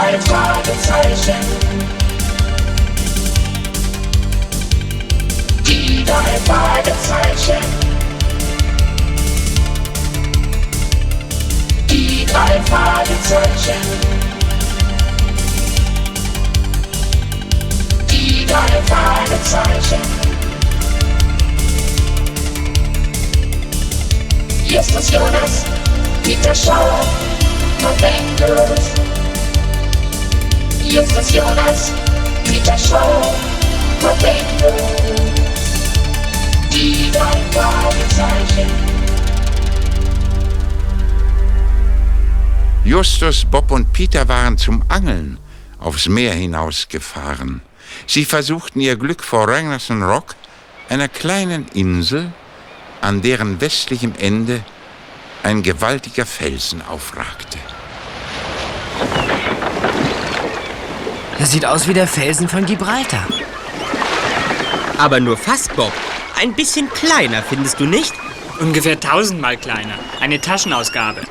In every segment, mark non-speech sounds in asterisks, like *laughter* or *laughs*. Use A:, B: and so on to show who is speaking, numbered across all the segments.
A: drei Fragezeichen. Die drei Fragezeichen. Die drei Fragezeichen. Die drei Fragezeichen. Hier ist das Jonas, Peter Schauer und Bengals. Jonas, Peter Schauer und Bengals. Die drei Fragezeichen.
B: Justus, Bob und Peter waren zum Angeln aufs Meer hinausgefahren. Sie versuchten ihr Glück vor Ragnarsson Rock, einer kleinen Insel, an deren westlichem Ende ein gewaltiger Felsen aufragte.
C: Das sieht aus wie der Felsen von Gibraltar.
D: Aber nur fast, Bob. Ein bisschen kleiner, findest du nicht?
E: Ungefähr tausendmal kleiner. Eine Taschenausgabe.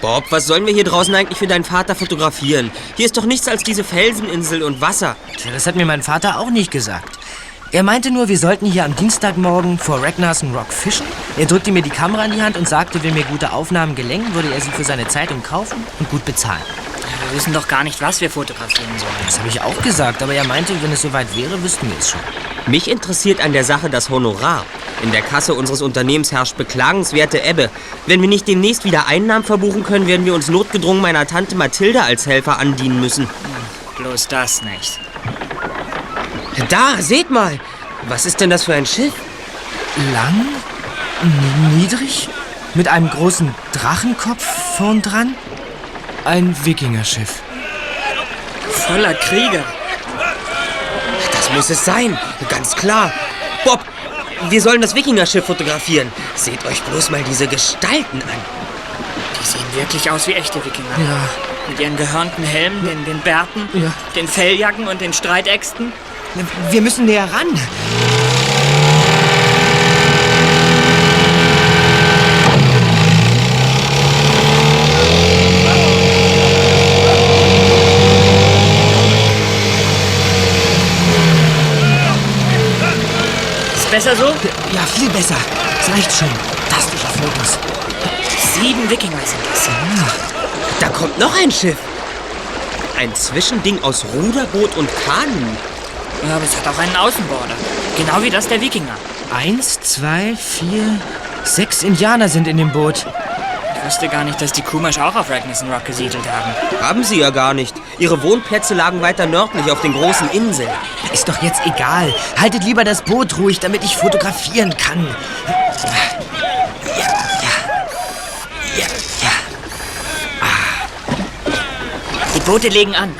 D: Bob, was sollen wir hier draußen eigentlich für deinen Vater fotografieren? Hier ist doch nichts als diese Felseninsel und Wasser.
C: Tja, das hat mir mein Vater auch nicht gesagt. Er meinte nur, wir sollten hier am Dienstagmorgen vor Ragnarsson Rock fischen. Er drückte mir die Kamera in die Hand und sagte, wenn mir gute Aufnahmen gelängen, würde er sie für seine Zeitung kaufen und gut bezahlen.
E: Wir wissen doch gar nicht, was wir fotografieren sollen.
C: Das habe ich auch gesagt, aber er meinte, wenn es soweit wäre, wüssten wir es schon.
D: Mich interessiert an der Sache das Honorar. In der Kasse unseres Unternehmens herrscht beklagenswerte Ebbe. Wenn wir nicht demnächst wieder Einnahmen verbuchen können, werden wir uns notgedrungen meiner Tante Mathilde als Helfer andienen müssen.
E: Bloß das nicht.
D: Da, seht mal! Was ist denn das für ein Schiff?
C: Lang, niedrig, mit einem großen Drachenkopf vorn dran. Ein Wikingerschiff.
E: Voller Krieger.
D: Das muss es sein, ganz klar. Bob, wir sollen das Wikingerschiff fotografieren. Seht euch bloß mal diese Gestalten an.
E: Die sehen wirklich aus wie echte Wikinger.
C: Ja,
E: Mit ihren gehörnten Helmen, den, den Bärten,
C: Ja.
E: den Felljacken und den Streitäxten.
C: wir müssen näher ran.
E: Besser so?
C: Ja, viel besser. Es reicht schon. Fantastische Fotos.
E: Sieben Wikinger sind das.
D: Da kommt noch ein Schiff. Ein Zwischending aus Ruderboot und Kanu.
E: Ja, aber es hat auch einen Außenborder. Genau wie das der Wikinger.
C: Eins, zwei, vier, sechs Indianer sind in dem Boot.
E: Ich wusste gar nicht, dass die Kumasch auch auf Ragnarsson Rock gesiedelt haben.
D: Haben sie ja gar nicht. Ihre Wohnplätze lagen weiter nördlich auf den großen Inseln.
C: Ist doch jetzt egal. Haltet lieber das Boot ruhig, damit ich fotografieren kann. Ja, ja. Ja, ja.
E: Die Boote legen an.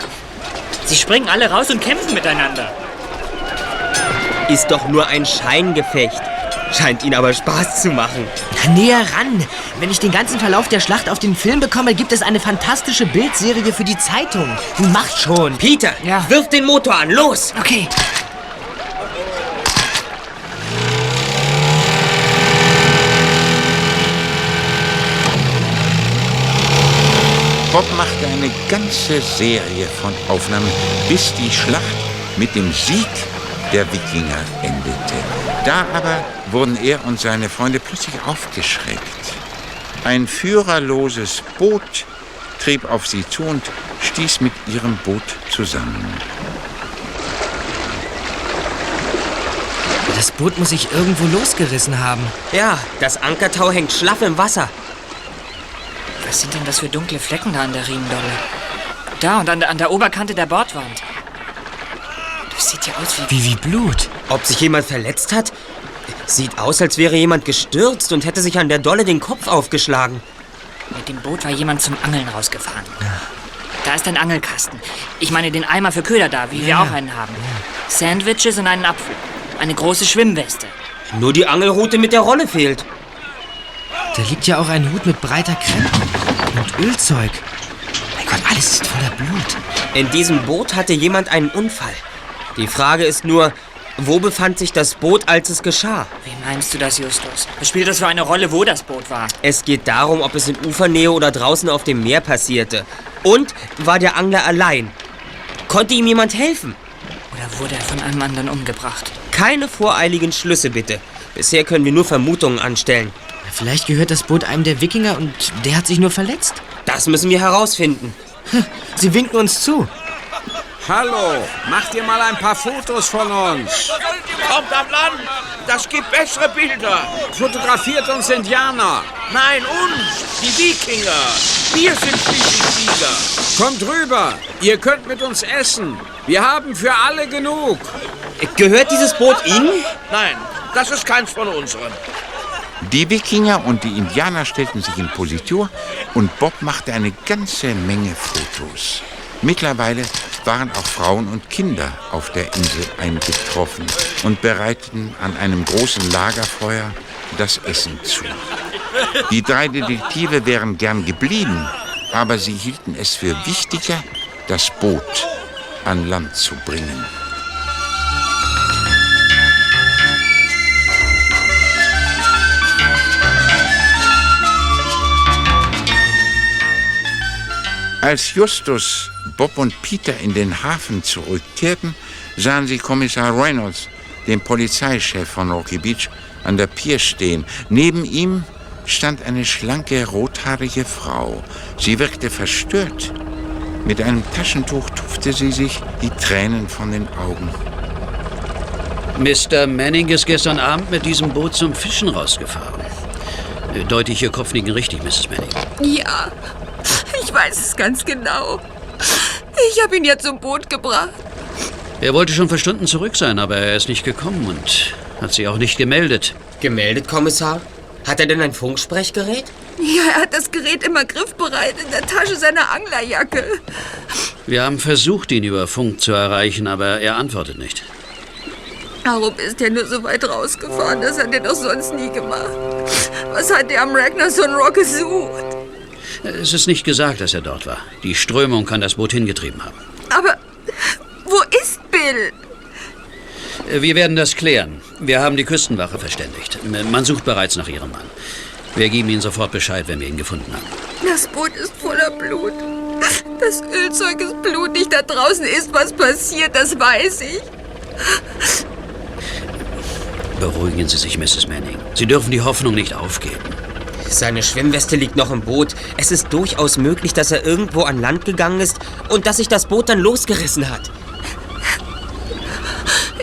E: Sie springen alle raus und kämpfen miteinander.
D: Ist doch nur ein Scheingefecht. Scheint ihnen aber Spaß zu machen.
C: Na, näher ran. Wenn ich den ganzen Verlauf der Schlacht auf den Film bekomme, gibt es eine fantastische Bildserie für die Zeitung. Macht schon.
D: Peter,
C: Ja.
D: wirf den Motor an, los!
C: Okay.
B: Bob machte eine ganze Serie von Aufnahmen, bis die Schlacht mit dem Sieg der Wikinger endete. Da aber wurden er und seine Freunde plötzlich aufgeschreckt. Ein führerloses Boot trieb auf sie zu und stieß mit ihrem Boot zusammen.
C: Das Boot muss sich irgendwo losgerissen haben.
D: Ja, das Ankertau hängt schlaff im Wasser.
E: Was sind denn das für dunkle Flecken da an der Riemendolle? Da und an der, an der Oberkante der Bordwand. Das sieht ja aus wie...
C: Wie wie Blut.
D: Ob sich jemand verletzt hat? Sieht aus, als wäre jemand gestürzt und hätte sich an der Dolle den Kopf aufgeschlagen.
E: Mit dem Boot war jemand zum Angeln rausgefahren. Da ist ein Angelkasten. Ich meine den Eimer für Köder da, wie wir
C: Ja.
E: auch einen haben. Sandwiches und einen Apfel. Eine große Schwimmweste.
D: Nur die Angelrute mit der Rolle fehlt.
C: Da liegt ja auch ein Hut mit breiter Krempe und Ölzeug. Mein Gott, alles ist voller Blut.
D: In diesem Boot hatte jemand einen Unfall. Die Frage ist nur, Wo befand sich das Boot, als es geschah?
E: Wie meinst du das, Justus? Was spielt das für eine Rolle, wo das Boot war?
D: Es geht darum, ob es in Ufernähe oder draußen auf dem Meer passierte. Und war der Angler allein? Konnte ihm jemand helfen?
E: Oder wurde er von einem anderen umgebracht?
D: Keine voreiligen Schlüsse, bitte. Bisher können wir nur Vermutungen anstellen.
C: Vielleicht gehört das Boot einem der Wikinger und der hat sich nur verletzt.
D: Das müssen wir herausfinden.
C: Sie winken uns zu.
F: Hallo, macht ihr mal ein paar Fotos von uns.
G: Kommt an Land! Das gibt bessere Bilder!
F: Fotografiert uns Indianer.
G: Nein, uns! Die Wikinger! Wir sind schließlich Sieger!
F: Kommt rüber. Ihr könnt mit uns essen. Wir haben für alle genug.
D: Gehört dieses Boot Ihnen?
G: Nein, das ist keins von unseren.
B: Die Wikinger und die Indianer stellten sich in Positur und Bob machte eine ganze Menge Fotos. Mittlerweile waren auch Frauen und Kinder auf der Insel eingetroffen und bereiteten an einem großen Lagerfeuer das Essen zu. Die drei Detektive wären gern geblieben, aber sie hielten es für wichtiger, das Boot an Land zu bringen. Als Justus, Bob und Peter in den Hafen zurückkehrten, sahen sie Kommissar Reynolds, den Polizeichef von Rocky Beach, an der Pier stehen. Neben ihm stand eine schlanke, rothaarige Frau. Sie wirkte verstört. Mit einem Taschentuch tupfte sie sich die Tränen von den Augen.
H: Mr. Manning ist gestern Abend mit diesem Boot zum Fischen rausgefahren. Äh, Deute ich Ihr Kopfnicken richtig, Mrs. Manning?
I: Ja, ich weiß es ganz genau. Ich habe ihn ja zum Boot gebracht.
H: Er wollte schon vor Stunden zurück sein, aber er ist nicht gekommen und hat sich auch nicht gemeldet.
D: Gemeldet, Kommissar? Hat er denn ein Funksprechgerät?
I: Ja, er hat das Gerät immer griffbereit in der Tasche seiner Anglerjacke.
H: Wir haben versucht, ihn über Funk zu erreichen, aber er antwortet nicht.
I: Warum ist er nur so weit rausgefahren? Das hat er doch sonst nie gemacht. Was hat er am Ragnarsson Rock gesucht?
H: Es ist nicht gesagt, dass er dort war. Die Strömung kann das Boot hingetrieben haben.
I: Aber wo ist Bill?
H: Äh, Wir werden das klären. Wir haben die Küstenwache verständigt. Man sucht bereits nach Ihrem Mann. Wir geben Ihnen sofort Bescheid, wenn wir ihn gefunden haben.
I: Das Boot ist voller Blut. Das Ölzeug ist blutig. Da draußen ist was passiert, das weiß ich.
H: Beruhigen Sie sich, Mrs. Manning. Sie dürfen die Hoffnung nicht aufgeben.
D: Seine Schwimmweste liegt noch im Boot. Es ist durchaus möglich, dass er irgendwo an Land gegangen ist und dass sich das Boot dann losgerissen hat.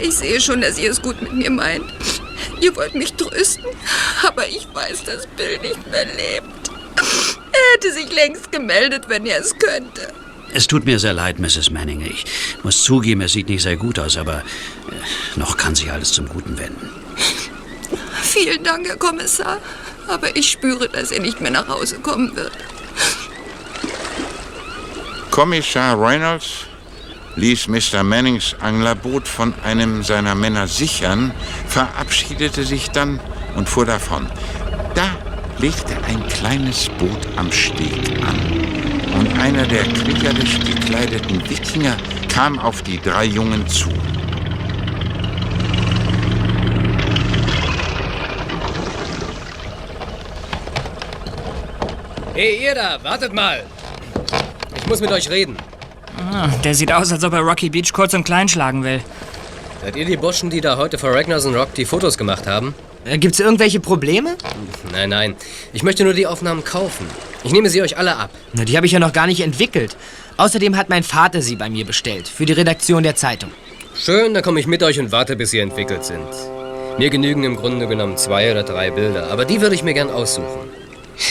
I: Ich sehe schon, dass ihr es gut mit mir meint. Ihr wollt mich trösten, aber ich weiß, dass Bill nicht mehr lebt. Er hätte sich längst gemeldet, wenn er es könnte.
H: Es tut mir sehr leid, Mrs. Manning. Ich muss zugeben, es sieht nicht sehr gut aus, aber äh, noch kann sich alles zum Guten wenden.
I: Vielen Dank, Herr Kommissar. Aber ich spüre, dass er nicht mehr nach Hause kommen wird.
B: Kommissar Reynolds ließ Mr. Mannings Anglerboot von einem seiner Männer sichern, verabschiedete sich dann und fuhr davon. Da legte ein kleines Boot am Steg an und einer der kriegerisch gekleideten Wikinger kam auf die drei Jungen zu.
J: Hey, ihr da, wartet mal. Ich muss mit euch reden.
E: Ah, der sieht aus, als ob er Rocky Beach kurz und klein schlagen will.
J: Seid ihr die Burschen, die da heute vor Ragnarsson Rock die Fotos gemacht haben?
C: Äh, Gibt's irgendwelche Probleme?
J: Nein, nein. Ich möchte nur die Aufnahmen kaufen. Ich nehme sie euch alle ab.
C: Na, die habe ich ja noch gar nicht entwickelt. Außerdem hat mein Vater sie bei mir bestellt, für die Redaktion der Zeitung.
J: Schön, dann komme ich mit euch und warte, bis sie entwickelt sind. Mir genügen im Grunde genommen zwei oder drei Bilder, aber die würde ich mir gern aussuchen.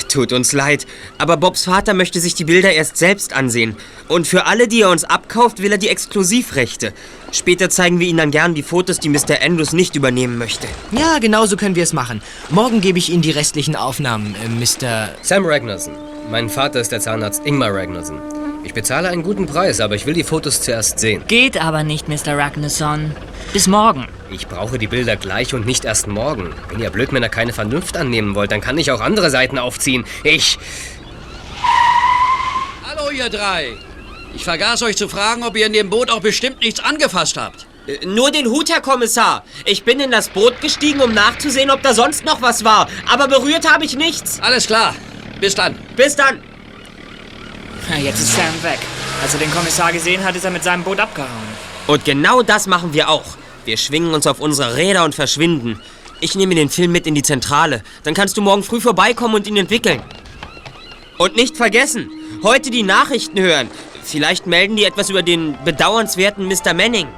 D: Tut uns leid, aber Bobs Vater möchte sich die Bilder erst selbst ansehen. Und für alle, die er uns abkauft, will er die Exklusivrechte. Später zeigen wir Ihnen dann gern die Fotos, die Mr. Andrews nicht übernehmen möchte.
C: Ja, genau so können wir es machen. Morgen gebe ich Ihnen die restlichen Aufnahmen, äh, Mr.
J: Sam Ragnarsson. Mein Vater ist der Zahnarzt Ingmar Ragnarsson. Ich bezahle einen guten Preis, aber ich will die Fotos zuerst sehen.
E: Geht aber nicht, Mr. Ragnarsson. Bis morgen.
J: Ich brauche die Bilder gleich und nicht erst morgen. Wenn ihr Blödmänner keine Vernunft annehmen wollt, dann kann ich auch andere Seiten aufziehen. Ich...
H: Hallo, ihr drei. Ich vergaß euch zu fragen, ob ihr in dem Boot auch bestimmt nichts angefasst habt.
D: Äh, Nur den Hut, Herr Kommissar. Ich bin in das Boot gestiegen, um nachzusehen, ob da sonst noch was war. Aber berührt habe ich nichts.
H: Alles klar. Bis dann.
D: Bis dann.
E: Jetzt ist Sam weg. Als er den Kommissar gesehen hat, ist er mit seinem Boot abgehauen.
D: Und genau das machen wir auch. Wir schwingen uns auf unsere Räder und verschwinden. Ich nehme den Film mit in die Zentrale. Dann kannst du morgen früh vorbeikommen und ihn entwickeln. Und nicht vergessen, heute die Nachrichten hören. Vielleicht melden die etwas über den bedauernswerten Mr. Manning.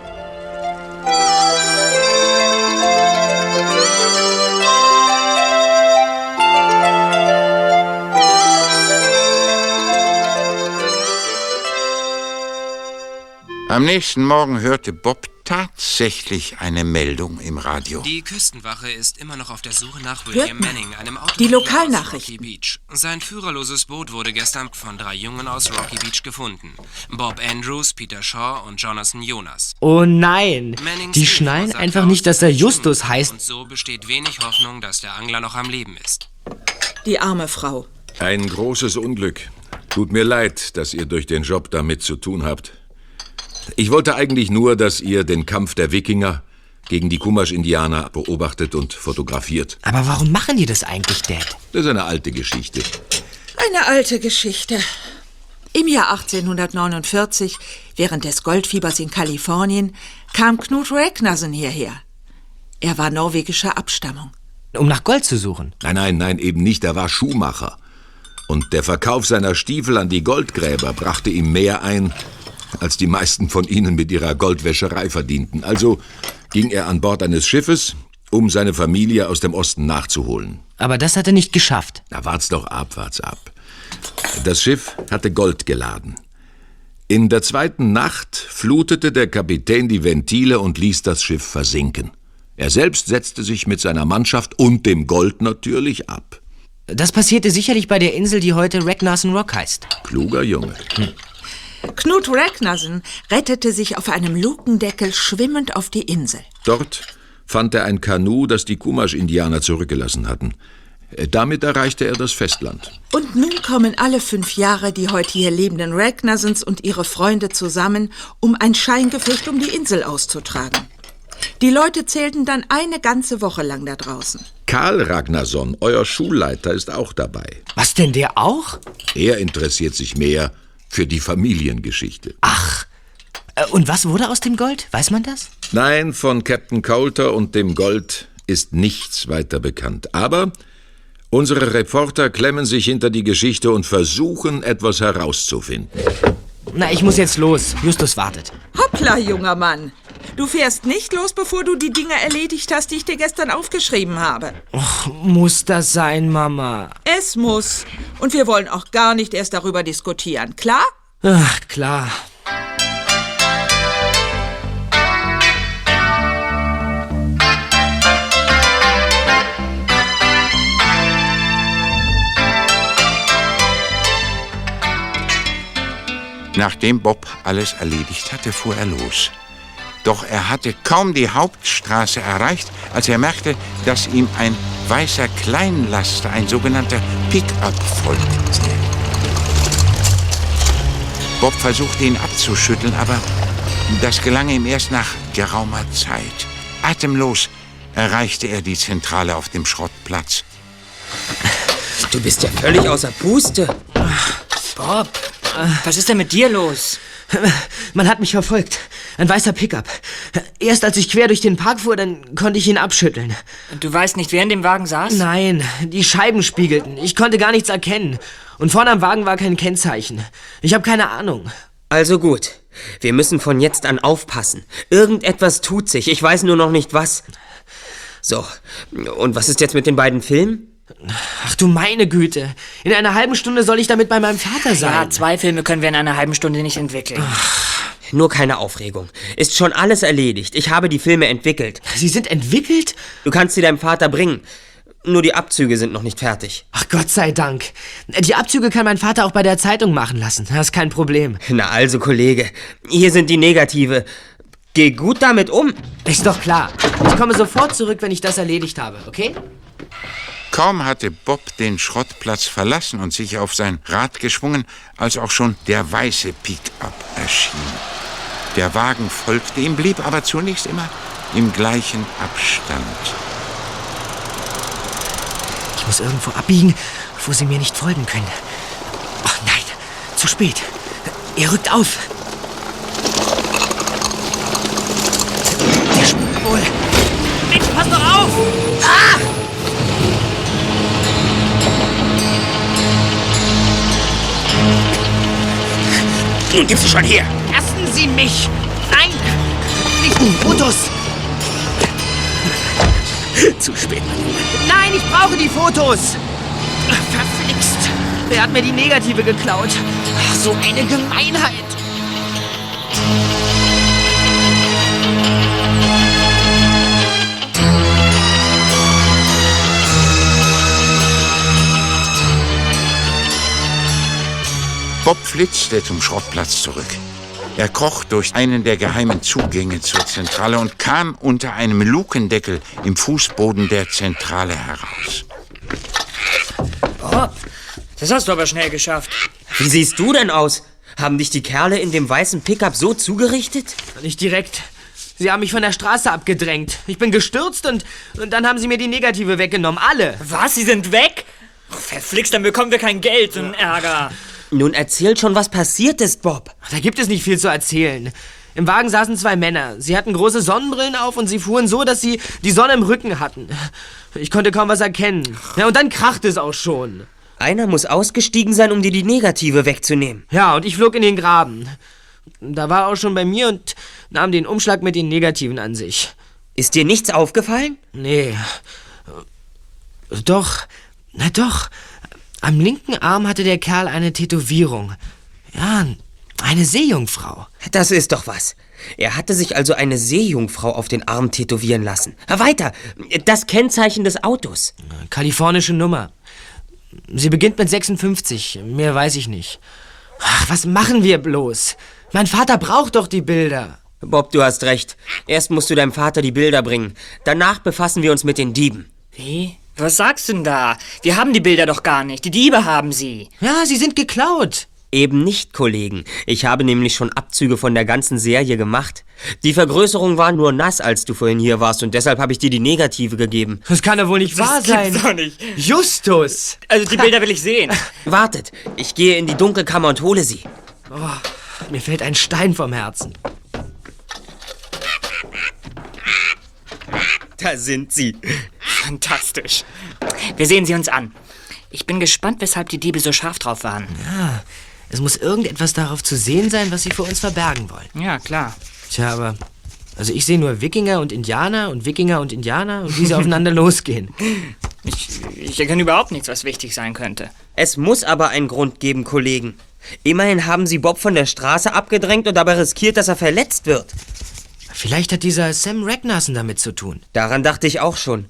B: Am nächsten Morgen hörte Bob tatsächlich eine Meldung im Radio.
K: Die Küstenwache ist immer noch auf der Suche nach William. Manning, einem
L: Die
K: Automobil aus
L: Lokalnachrichten.
K: Rocky Beach. Sein führerloses Boot wurde gestern von drei Jungen aus Rocky Beach gefunden. Bob Andrews, Peter Shaw und Jonathan Jonas.
C: Oh nein,
K: Mannings
C: die schnallen
K: sagt
C: einfach nicht, dass er Justus heißt.
K: Und so besteht wenig Hoffnung, dass der Angler noch am Leben ist.
L: Die arme Frau.
M: Ein großes Unglück. Tut mir leid, dass ihr durch den Job damit zu tun habt. Ich wollte eigentlich nur, dass ihr den Kampf der Wikinger gegen die Kumasch-Indianer beobachtet und fotografiert.
C: Aber warum machen die das eigentlich, Dad?
M: Das ist eine alte Geschichte.
L: Eine alte Geschichte. Im Jahr 1849, während des Goldfiebers in Kalifornien, kam Knut Ragnarsson hierher. Er war norwegischer Abstammung.
C: Um nach Gold zu suchen.
M: Nein, nein, nein, eben nicht. Er war Schuhmacher. Und der Verkauf seiner Stiefel an die Goldgräber brachte ihm mehr ein, als die meisten von ihnen mit ihrer Goldwäscherei verdienten. Also ging er an Bord eines Schiffes, um seine Familie aus dem Osten nachzuholen.
C: Aber das hat er nicht geschafft.
M: Na, wart's doch ab, wart's ab. Das Schiff hatte Gold geladen. In der zweiten Nacht flutete der Kapitän die Ventile und ließ das Schiff versinken. Er selbst setzte sich mit seiner Mannschaft und dem Gold natürlich ab.
C: Das passierte sicherlich bei der Insel, die heute Ragnarsson Rock heißt.
M: Kluger Junge.
L: Knut Ragnarsson rettete sich auf einem Lukendeckel schwimmend auf die Insel.
M: Dort fand er ein Kanu, das die Kumasch-Indianer zurückgelassen hatten. Damit erreichte er das Festland.
L: Und nun kommen alle fünf Jahre die heute hier lebenden Ragnarsons und ihre Freunde zusammen, um ein Scheingefecht um die Insel auszutragen. Die Leute zählten dann eine ganze Woche lang da draußen.
M: Karl Ragnarsson, euer Schulleiter, ist auch dabei.
C: Was denn, der auch?
M: Er interessiert sich mehr für die Familiengeschichte.
C: Äh, Und was wurde aus dem Gold? Weiß man das?
M: Nein, von Captain Coulter und dem Gold ist nichts weiter bekannt. Aber unsere Reporter klemmen sich hinter die Geschichte und versuchen, etwas herauszufinden.
C: Na, ich muss jetzt los. Justus wartet.
L: Hoppla, junger Mann. Du fährst nicht los, bevor du die Dinge erledigt hast, die ich dir gestern aufgeschrieben habe.
C: Muss das sein, Mama?
L: Es muss. Und wir wollen auch gar nicht erst darüber diskutieren. Klar?
C: Ach, klar.
B: Nachdem Bob alles erledigt hatte, fuhr er los. Doch er hatte kaum die Hauptstraße erreicht, als er merkte, dass ihm ein weißer Kleinlaster, ein sogenannter Pickup, folgte. Bob versuchte ihn abzuschütteln, aber das gelang ihm erst nach geraumer Zeit. Atemlos erreichte er die Zentrale auf dem Schrottplatz.
D: Du bist ja völlig außer Puste.
E: Bob, was ist denn mit dir los?
C: Man hat mich verfolgt. Ein weißer Pickup. Erst als ich quer durch den Park fuhr, dann konnte ich ihn abschütteln.
E: Und du weißt nicht, wer in dem Wagen saß?
C: Nein, die Scheiben spiegelten. Ich konnte gar nichts erkennen. Und vorne am Wagen war kein Kennzeichen. Ich habe keine Ahnung.
D: Also gut. Wir müssen von jetzt an aufpassen. Irgendetwas tut sich. Ich weiß nur noch nicht was. So. Und was ist jetzt mit den beiden Filmen?
C: Ach du meine Güte. In einer halben Stunde soll ich damit bei meinem Vater sein.
E: Ja, zwei Filme können wir in einer halben Stunde nicht entwickeln.
D: Nur keine Aufregung. Ist schon alles erledigt. Ich habe die Filme entwickelt.
C: Sie sind entwickelt?
D: Du kannst sie deinem Vater bringen. Nur die Abzüge sind noch nicht fertig.
C: Ach Gott sei Dank. Die Abzüge kann mein Vater auch bei der Zeitung machen lassen. Das ist kein Problem.
D: Na also, Kollege. Hier sind die Negative. Geh gut damit um.
C: Ist doch klar. Ich komme sofort zurück, wenn ich das erledigt habe, okay?
B: Kaum hatte Bob den Schrottplatz verlassen und sich auf sein Rad geschwungen, als auch schon der weiße Pickup erschien. Der Wagen folgte ihm, blieb aber zunächst immer im gleichen Abstand.
C: Ich muss irgendwo abbiegen, wo sie mir nicht folgen können. Ach nein, zu spät. Er rückt auf.
B: Nun gib sie schon her!
C: Lassen Sie mich! Nein! Nicht die Fotos!
B: Zu spät.
C: Nein, ich brauche die Fotos! Verflixt! Wer hat mir die Negative geklaut? Ach, so eine Gemeinheit!
B: Flitzte zum Schrottplatz zurück. Er kroch durch einen der geheimen Zugänge zur Zentrale und kam unter einem Lukendeckel im Fußboden der Zentrale heraus.
E: Bob, das hast du aber schnell geschafft.
D: Wie siehst du denn aus? Haben dich die Kerle in dem weißen Pickup so zugerichtet?
C: Nicht direkt. Sie haben mich von der Straße abgedrängt. Ich bin gestürzt und, und dann haben sie mir die Negative weggenommen. Alle.
E: Was? Sie sind weg? Oh, verflixt, dann bekommen wir kein Geld und Ärger.
D: Nun erzähl schon, was passiert ist, Bob.
C: Da gibt es nicht viel zu erzählen. Im Wagen saßen zwei Männer. Sie hatten große Sonnenbrillen auf und sie fuhren so, dass sie die Sonne im Rücken hatten. Ich konnte kaum was erkennen. Ja, und dann krachte es auch schon.
D: Einer muss ausgestiegen sein, um dir die Negative wegzunehmen.
C: Ja, und ich flog in den Graben. Da war er auch schon bei mir und nahm den Umschlag mit den Negativen an sich.
D: Ist dir nichts aufgefallen?
C: Nee. Doch, na doch. Am linken Arm hatte der Kerl eine Tätowierung. Ja, eine Seejungfrau.
D: Das ist doch was. Er hatte sich also eine Seejungfrau auf den Arm tätowieren lassen. Weiter, das Kennzeichen des Autos.
C: Kalifornische Nummer. Sie beginnt mit 56. Mehr weiß ich nicht. Ach, was machen wir bloß? Mein Vater braucht doch die Bilder.
D: Bob, du hast recht. Erst musst du deinem Vater die Bilder bringen. Danach befassen wir uns mit den Dieben.
E: Wie? Was sagst du denn da? Wir haben die Bilder doch gar nicht. Die Diebe haben sie.
C: Ja, sie sind geklaut.
D: Eben nicht, Kollegen. Ich habe nämlich schon Abzüge von der ganzen Serie gemacht. Die Vergrößerung war nur nass, als du vorhin hier warst, und deshalb habe ich dir die Negative gegeben.
C: Das kann doch wohl nicht wahr
E: das
C: sein.
E: Gibt's doch nicht.
C: Justus!
E: Also die Bilder will ich sehen. *laughs*
D: Wartet, ich gehe in die Dunkelkammer und hole sie.
C: Oh, mir fällt ein Stein vom Herzen.
D: Da sind sie.
E: Fantastisch. Wir sehen sie uns an. Ich bin gespannt, weshalb die Diebe so scharf drauf waren.
C: Ja, es muss irgendetwas darauf zu sehen sein, was sie vor uns verbergen wollen.
E: Ja, klar.
C: Tja, aber. Also ich sehe nur Wikinger und Indianer und Wikinger und Indianer und wie sie aufeinander *laughs* losgehen.
E: Ich, ich erkenne überhaupt nichts, was wichtig sein könnte.
D: Es muss aber einen Grund geben, Kollegen. Immerhin haben sie Bob von der Straße abgedrängt und dabei riskiert, dass er verletzt wird.
C: Vielleicht hat dieser Sam Ragnarsson damit zu tun.
D: Daran dachte ich auch schon.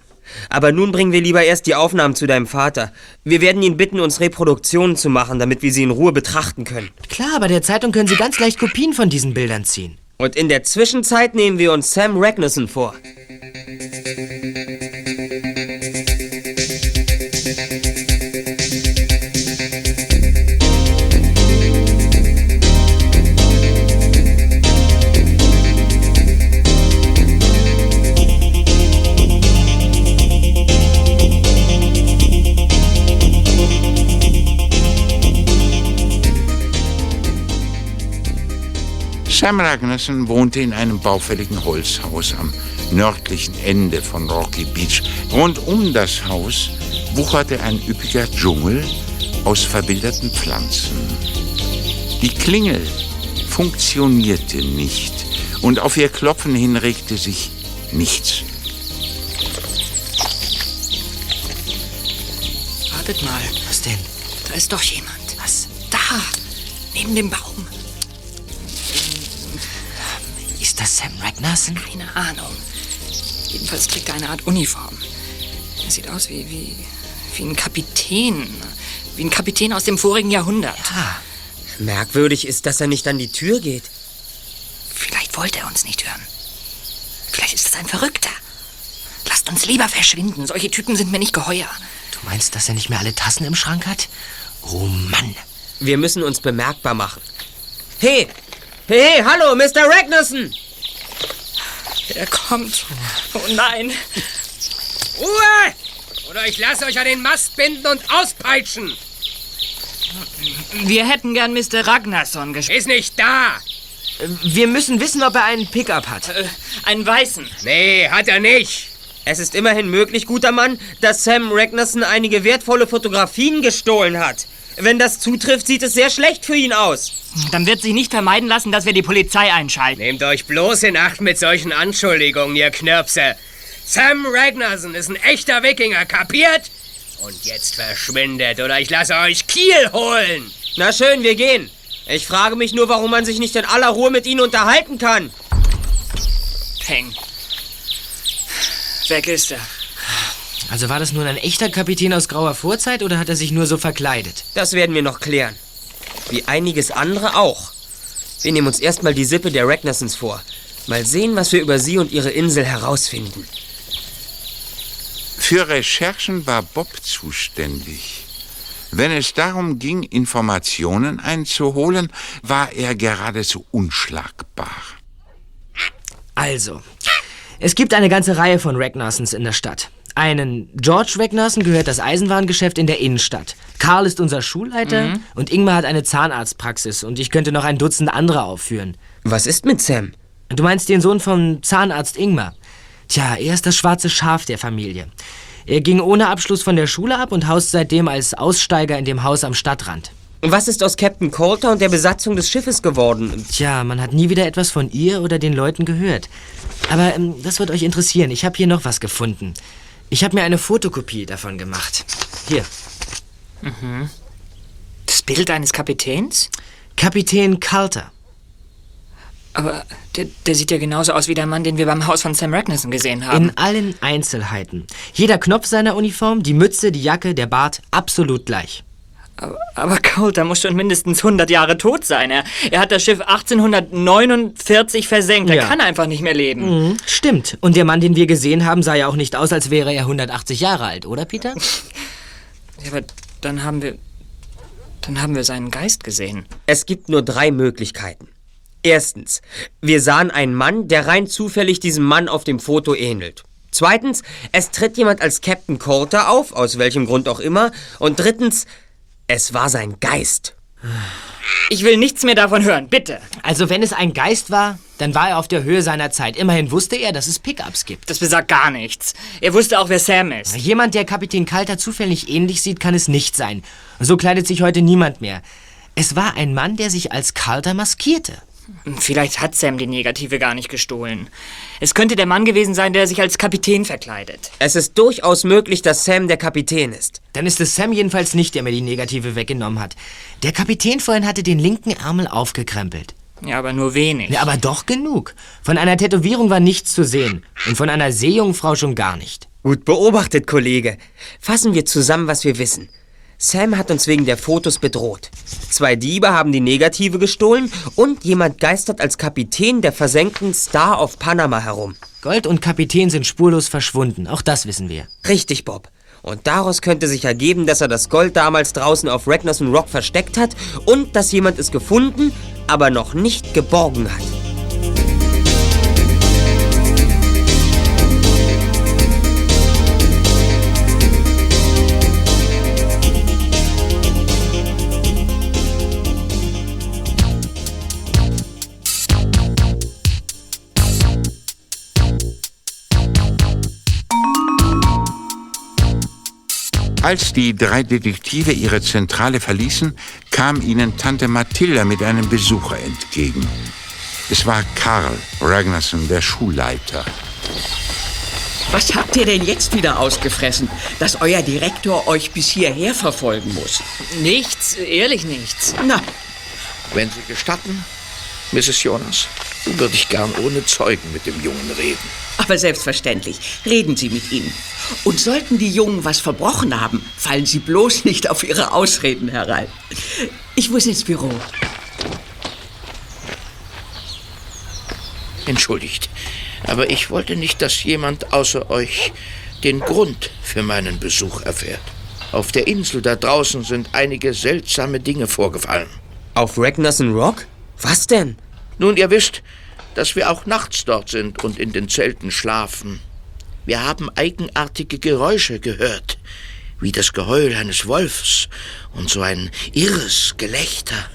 D: Aber nun bringen wir lieber erst die Aufnahmen zu deinem Vater. Wir werden ihn bitten, uns Reproduktionen zu machen, damit wir sie in Ruhe betrachten können.
C: Klar, bei der Zeitung können Sie ganz leicht Kopien von diesen Bildern ziehen.
D: Und in der Zwischenzeit nehmen wir uns Sam Ragnarsson vor.
B: Sam Ragnarsson wohnte in einem baufälligen Holzhaus am nördlichen Ende von Rocky Beach. Rund um das Haus wucherte ein üppiger Dschungel aus verwilderten Pflanzen. Die Klingel funktionierte nicht und auf ihr Klopfen hin regte sich nichts.
E: Wartet mal.
C: Was denn?
E: Da ist doch jemand.
C: Was?
E: Da, neben dem Baum.
C: Das Sam Ragnarsson?
E: Keine Ahnung. Jedenfalls trägt er eine Art Uniform. Er sieht aus wie, wie, wie ein Kapitän. Wie ein Kapitän aus dem vorigen Jahrhundert.
C: Ah,
D: Merkwürdig ist, dass er nicht an die Tür geht.
E: Vielleicht wollte er uns nicht hören. Vielleicht ist es ein Verrückter. Lasst uns lieber verschwinden. Solche Typen sind mir nicht geheuer.
C: du meinst, dass er nicht mehr alle Tassen im Schrank hat? Oh Mann.
D: Wir müssen uns bemerkbar machen. Hey, Hey, hallo, Mr. Ragnarsson!
E: Er kommt. Oh nein.
J: Ruhe! Oder ich lasse euch an den Mast binden und auspeitschen.
E: Wir hätten gern Mr. Ragnarsson gesprochen.
J: Ist nicht da.
C: Wir müssen wissen, ob er einen Pickup hat.
E: Äh, einen weißen.
J: Nee, hat er nicht.
D: Es ist immerhin möglich, guter Mann, dass Sam Ragnarsson einige wertvolle Fotografien gestohlen hat. Wenn das zutrifft, sieht es sehr schlecht für ihn aus.
E: Dann wird sich nicht vermeiden lassen, dass wir die Polizei einschalten.
J: Nehmt euch bloß in Acht mit solchen Anschuldigungen, ihr Knirpse. Sam Ragnarsson ist ein echter Wikinger, kapiert? Und jetzt verschwindet oder ich lasse euch Kiel holen.
D: Na schön, wir gehen. Ich frage mich nur, warum man sich nicht in aller Ruhe mit ihnen unterhalten kann.
E: Peng. Weg ist er.
C: Also war das nun ein echter Kapitän aus grauer Vorzeit oder hat er sich nur so verkleidet?
D: Das werden wir noch klären. Wie einiges andere auch. Wir nehmen uns erstmal die Sippe der Ragnarsons vor. Mal sehen, was wir über sie und ihre Insel herausfinden.
B: Für Recherchen war Bob zuständig. Wenn es darum ging, Informationen einzuholen, war er geradezu unschlagbar.
C: Also, es gibt eine ganze Reihe von Ragnarsons in der Stadt. Einen George Ragnarson gehört das Eisenwarengeschäft in der Innenstadt. Karl ist unser Schulleiter
D: Mhm.
C: und Ingmar hat eine Zahnarztpraxis und ich könnte noch ein Dutzend andere aufführen.
D: Was ist mit Sam?
C: Du meinst den Sohn vom Zahnarzt Ingmar? Tja, er ist das schwarze Schaf der Familie. Er ging ohne Abschluss von der Schule ab und haust seitdem als Aussteiger in dem Haus am Stadtrand.
D: Was ist aus Captain Coulter und der Besatzung des Schiffes geworden?
C: Tja, man hat nie wieder etwas von ihr oder den Leuten gehört. Aber ähm, das wird euch interessieren. Ich habe hier noch was gefunden. Ich habe mir eine Fotokopie davon gemacht. Hier.
E: Mhm. Das Bild eines Kapitäns?
C: Kapitän Carter.
E: Aber der, der sieht ja genauso aus wie der Mann, den wir beim Haus von Sam Ragnarsson gesehen haben.
C: In allen Einzelheiten. Jeder Knopf seiner Uniform, die Mütze, die Jacke, der Bart, absolut gleich.
E: Aber, aber Coulter muss schon mindestens 100 Jahre tot sein. Er, er hat das Schiff 1849 versenkt. Er
C: Ja.
E: kann einfach nicht mehr leben.
C: Mhm, stimmt. Und der Mann, den wir gesehen haben, sah ja auch nicht aus, als wäre er 180 Jahre alt, oder Peter? *laughs*
E: Ja, aber dann haben wir. Dann haben wir seinen Geist gesehen.
D: Es gibt nur drei Möglichkeiten. Erstens, wir sahen einen Mann, der rein zufällig diesem Mann auf dem Foto ähnelt. Zweitens, es tritt jemand als Captain Coulter auf, aus welchem Grund auch immer. Und drittens, es war sein Geist.
E: Ich will nichts mehr davon hören, bitte.
C: Also wenn es ein Geist war, dann war er auf der Höhe seiner Zeit. Immerhin wusste er, dass es Pickups gibt.
E: Das besagt gar nichts. Er wusste auch, wer Sam ist.
C: Jemand, der Kapitän Kalter zufällig ähnlich sieht, kann es nicht sein. So kleidet sich heute niemand mehr. Es war ein Mann, der sich als Kalter maskierte.
E: Vielleicht hat Sam die Negative gar nicht gestohlen. Es könnte der Mann gewesen sein, der sich als Kapitän verkleidet.
D: Es ist durchaus möglich, dass Sam der Kapitän ist.
C: Dann ist es Sam jedenfalls nicht, der mir die Negative weggenommen hat. Der Kapitän vorhin hatte den linken Ärmel aufgekrempelt.
E: Ja, aber nur wenig.
C: Ja, aber doch genug. Von einer Tätowierung war nichts zu sehen. Und von einer Seejungfrau schon gar nicht.
D: Gut beobachtet, Kollege. Fassen wir zusammen, was wir wissen. Sam hat uns wegen der Fotos bedroht. Zwei Diebe haben die Negative gestohlen und jemand geistert als Kapitän der versenkten Star of Panama herum.
C: Gold und Kapitän sind spurlos verschwunden. Auch das wissen wir.
D: Richtig, Bob. Und daraus könnte sich ergeben, dass er das Gold damals draußen auf Ragnarsson Rock versteckt hat und dass jemand es gefunden, aber noch nicht geborgen hat.
B: Als die drei Detektive ihre Zentrale verließen, kam ihnen Tante Mathilda mit einem Besucher entgegen. Es war Karl Ragnarsson, der Schulleiter.
N: Was habt ihr denn jetzt wieder ausgefressen, dass euer Direktor euch bis hierher verfolgen muss?
E: Nichts, ehrlich nichts.
N: Na,
G: Wenn Sie gestatten, Mrs. Jonas, würde ich gern ohne Zeugen mit dem Jungen reden.
N: Aber selbstverständlich. Reden Sie mit ihm. Und sollten die Jungen was verbrochen haben, fallen Sie bloß nicht auf ihre Ausreden herein. Ich muss ins Büro.
G: Entschuldigt, aber ich wollte nicht, dass jemand außer euch den Grund für meinen Besuch erfährt. Auf der Insel da draußen sind einige seltsame Dinge vorgefallen.
D: Auf Ragnarsson Rock? Was denn?
G: Nun, ihr wisst, dass wir auch nachts dort sind und in den Zelten schlafen. Wir haben eigenartige Geräusche gehört, wie das Geheul eines Wolfs und so ein irres Gelächter.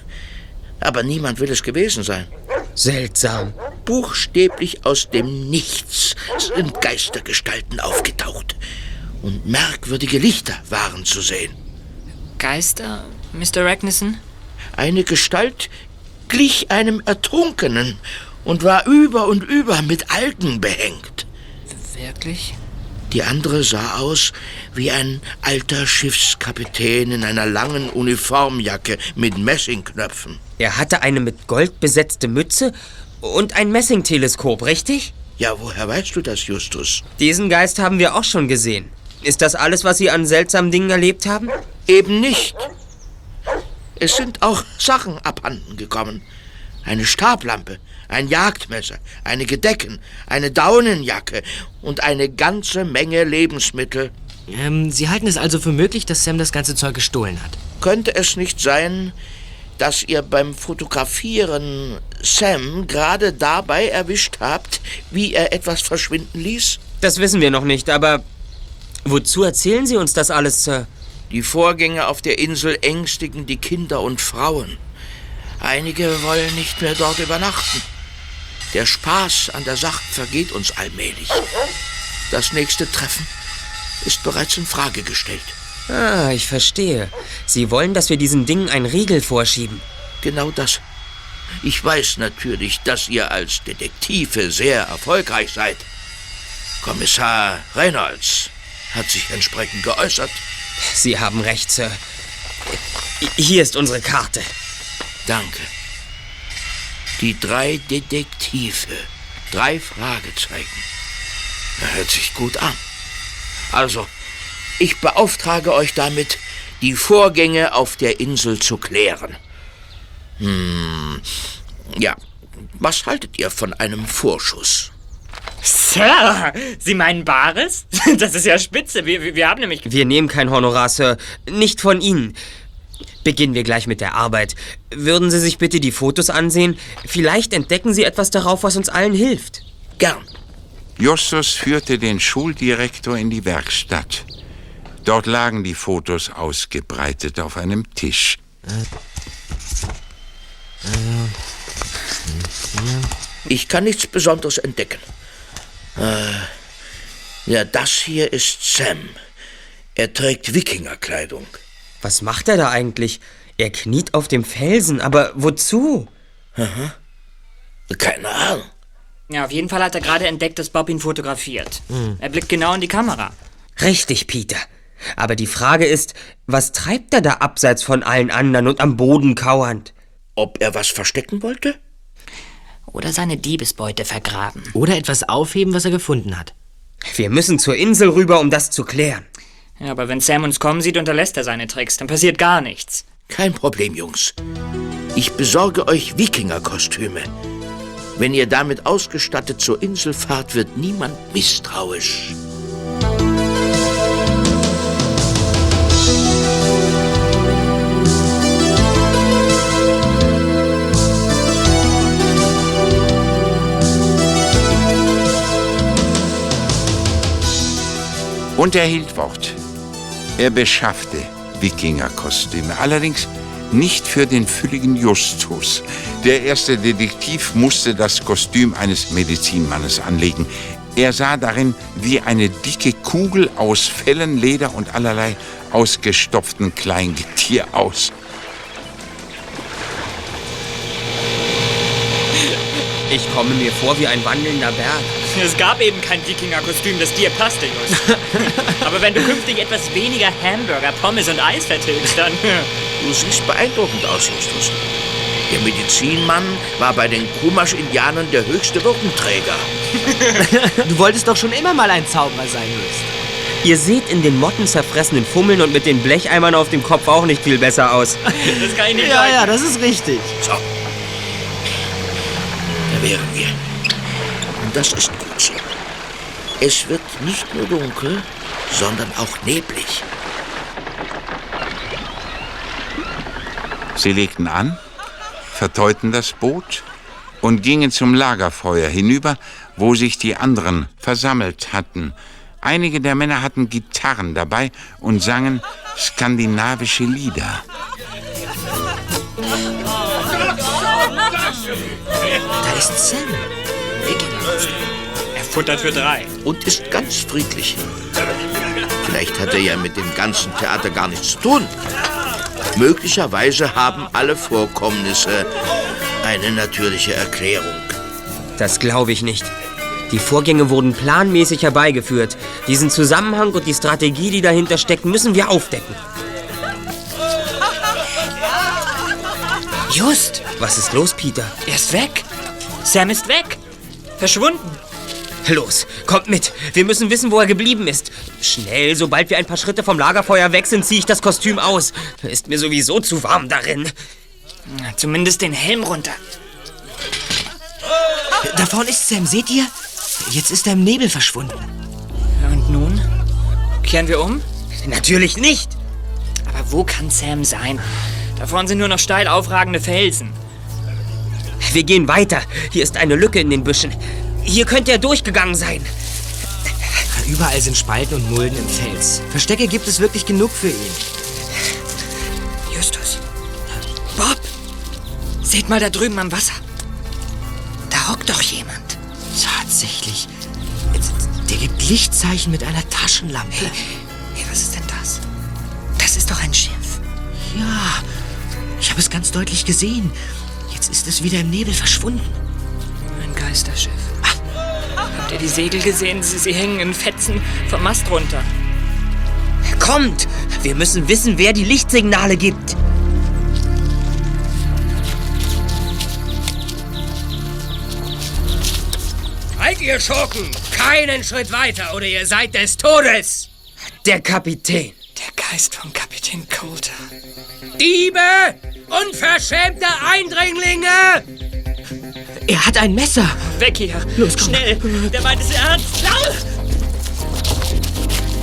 G: Aber niemand will es gewesen sein.
D: Seltsam.
G: Buchstäblich aus dem Nichts sind Geistergestalten aufgetaucht. Und merkwürdige Lichter waren zu sehen.
E: Geister, Mr. Ragnarsson?
G: Eine Gestalt glich einem Ertrunkenen und war über und über mit Algen behängt.
E: Wirklich?
G: Die andere sah aus wie ein alter Schiffskapitän in einer langen Uniformjacke mit Messingknöpfen.
D: Er hatte eine mit Gold besetzte Mütze und ein Messingteleskop, richtig?
G: Ja, woher weißt du das, Justus?
D: Diesen Geist haben wir auch schon gesehen. Ist das alles, was Sie an seltsamen Dingen erlebt haben?
G: Eben nicht. Es sind auch Sachen abhanden gekommen. Eine Stablampe, ein Jagdmesser, einige Decken, eine Daunenjacke und eine ganze Menge Lebensmittel.
C: Ähm, Sie halten es also für möglich, dass Sam das ganze Zeug gestohlen hat?
G: Könnte es nicht sein, dass ihr beim Fotografieren Sam gerade dabei erwischt habt, wie er etwas verschwinden ließ?
D: Das wissen wir noch nicht, aber wozu erzählen Sie uns das alles, Sir?
G: Die Vorgänge auf der Insel ängstigen die Kinder und Frauen. Einige wollen nicht mehr dort übernachten. Der Spaß an der Sache vergeht uns allmählich. Das nächste Treffen ist bereits in Frage gestellt.
D: Ah, ich verstehe. Sie wollen, dass wir diesen Dingen einen Riegel vorschieben.
G: Genau das. Ich weiß natürlich, dass ihr als Detektive sehr erfolgreich seid. Kommissar Reynolds hat sich entsprechend geäußert.
D: Sie haben recht, Sir. Hier ist unsere Karte.
G: Danke. Die drei Detektive. Drei Fragezeichen. Hört sich gut an. Also, ich beauftrage euch damit, die Vorgänge auf der Insel zu klären. Hm, ja, was haltet ihr von einem Vorschuss?
O: Sir, Sie meinen Bares? *laughs* Das ist ja spitze. Wir, wir- wir haben nämlich...
D: Wir nehmen kein Honorar, Sir. Nicht von Ihnen. Beginnen wir gleich mit der Arbeit. Würden Sie sich bitte die Fotos ansehen? Vielleicht entdecken Sie etwas darauf, was uns allen hilft.
G: Gern.
B: Justus führte den Schuldirektor in die Werkstatt. Dort lagen die Fotos ausgebreitet auf einem Tisch.
G: Ich kann nichts Besonderes entdecken. Äh, ja, das hier ist Sam. Er trägt Wikingerkleidung.
D: Was macht er da eigentlich? Er kniet auf dem Felsen, aber wozu?
G: Aha. Keine Ahnung.
O: Ja, auf jeden Fall hat er gerade entdeckt, dass Bob ihn fotografiert.
D: Hm.
O: Er blickt genau in die Kamera.
D: Richtig, Peter. Aber die Frage ist, was treibt er da abseits von allen anderen und am Boden kauernd?
G: Ob er was verstecken wollte?
E: Oder seine Diebesbeute vergraben.
C: Oder etwas aufheben, was er gefunden hat.
D: Wir müssen zur Insel rüber, um das zu klären.
O: Ja, aber wenn Sam uns kommen sieht, unterlässt er seine Tricks. Dann passiert gar nichts.
G: Kein Problem, Jungs. Ich besorge euch Wikingerkostüme. Wenn ihr damit ausgestattet zur Insel fahrt, wird niemand misstrauisch.
B: Und er hielt Wort. Er beschaffte Wikingerkostüme, allerdings nicht für den fülligen Justus. Der erste Detektiv musste das Kostüm eines Medizinmannes anlegen. Er sah darin wie eine dicke Kugel aus Fellen, Leder und allerlei ausgestopften Kleingetier aus.
D: Ich komme mir vor wie ein wandelnder Berg.
O: Es gab eben kein Wikinger-Kostüm, das dir passte, Just. *laughs* aber wenn du künftig etwas weniger Hamburger, Pommes und Eis vertilgst, dann...
G: Du siehst beeindruckend aus, Justus. Der Medizinmann war bei den Kumasch-Indianern der höchste Würdenträger. *laughs*
C: Du wolltest doch schon immer mal ein Zauberer sein, Just.
D: Ihr seht in den Motten zerfressenen Fummeln und mit den Blecheimern auf dem Kopf auch nicht viel besser aus.
O: Das kann ich nicht
C: Ja,
O: leugnen.
C: ja, das ist richtig.
G: So. Da wären wir. Und das ist so. Es wird nicht nur dunkel, sondern auch neblig.
B: Sie legten an, verteuten das Boot und gingen zum Lagerfeuer hinüber, wo sich die anderen versammelt hatten. Einige der Männer hatten Gitarren dabei und sangen skandinavische Lieder.
C: Da ist Sam.
O: Er futtert für drei.
G: Und ist ganz friedlich. Vielleicht hat er ja mit dem ganzen Theater gar nichts zu tun. Möglicherweise haben alle Vorkommnisse eine natürliche Erklärung.
D: Das glaube ich nicht. Die Vorgänge wurden planmäßig herbeigeführt. Diesen Zusammenhang und die Strategie, die dahinter steckt, müssen wir aufdecken.
E: Just!
D: Was ist los, Peter?
E: Er ist weg. Sam ist weg. Verschwunden.
D: Los, kommt mit. Wir müssen wissen, wo er geblieben ist. Schnell, sobald wir ein paar Schritte vom Lagerfeuer weg sind, ziehe ich das Kostüm aus. Ist mir sowieso zu warm darin.
E: Zumindest den Helm runter.
C: Da vorne ist Sam, seht ihr? Jetzt ist er im Nebel verschwunden.
E: Und nun? Kehren wir um?
D: Natürlich nicht.
E: Aber wo kann Sam sein? Da vorne sind nur noch steil aufragende Felsen.
D: Wir gehen weiter. Hier ist eine Lücke in den Büschen. Hier könnte er durchgegangen sein.
C: Überall sind Spalten und Mulden im Fels. Verstecke gibt es wirklich genug für ihn.
E: Justus. Bob. Seht mal da drüben am Wasser. Da hockt doch jemand.
C: Tatsächlich. Der gibt Lichtzeichen mit einer Taschenlampe.
E: Hey, hey, was ist denn das? Das ist doch ein Schiff.
C: Ja, ich habe es ganz deutlich gesehen. Jetzt ist es wieder im Nebel verschwunden.
E: Ein Geisterschiff. Habt ihr die Segel gesehen? Sie, sie hängen in Fetzen vom Mast runter.
D: Kommt! Wir müssen wissen, wer die Lichtsignale gibt.
J: Halt, ihr Schurken! Keinen Schritt weiter oder ihr seid des Todes!
D: Der Kapitän.
E: Der Geist von Kapitän Coulter.
J: Diebe! Unverschämte Eindringlinge!
C: Er hat ein Messer.
E: Weg hier.
C: Los, komm.
E: Schnell. Der meint es ernst. Lauf!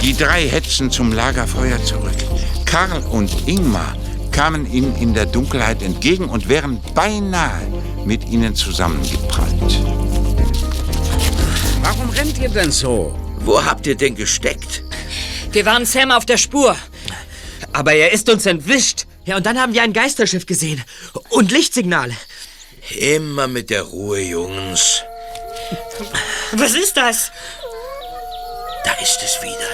B: Die drei hetzten zum Lagerfeuer zurück. Karl und Ingmar kamen ihnen in der Dunkelheit entgegen und wären beinahe mit ihnen zusammengeprallt.
F: Warum rennt ihr denn so?
G: Wo habt ihr denn gesteckt?
E: Wir waren Sam auf der Spur.
D: Aber er ist uns entwischt.
C: Ja, und dann haben wir ein Geisterschiff gesehen. Und Lichtsignale.
G: Immer mit der Ruhe, Jungs.
E: Was ist das?
G: Da ist es wieder.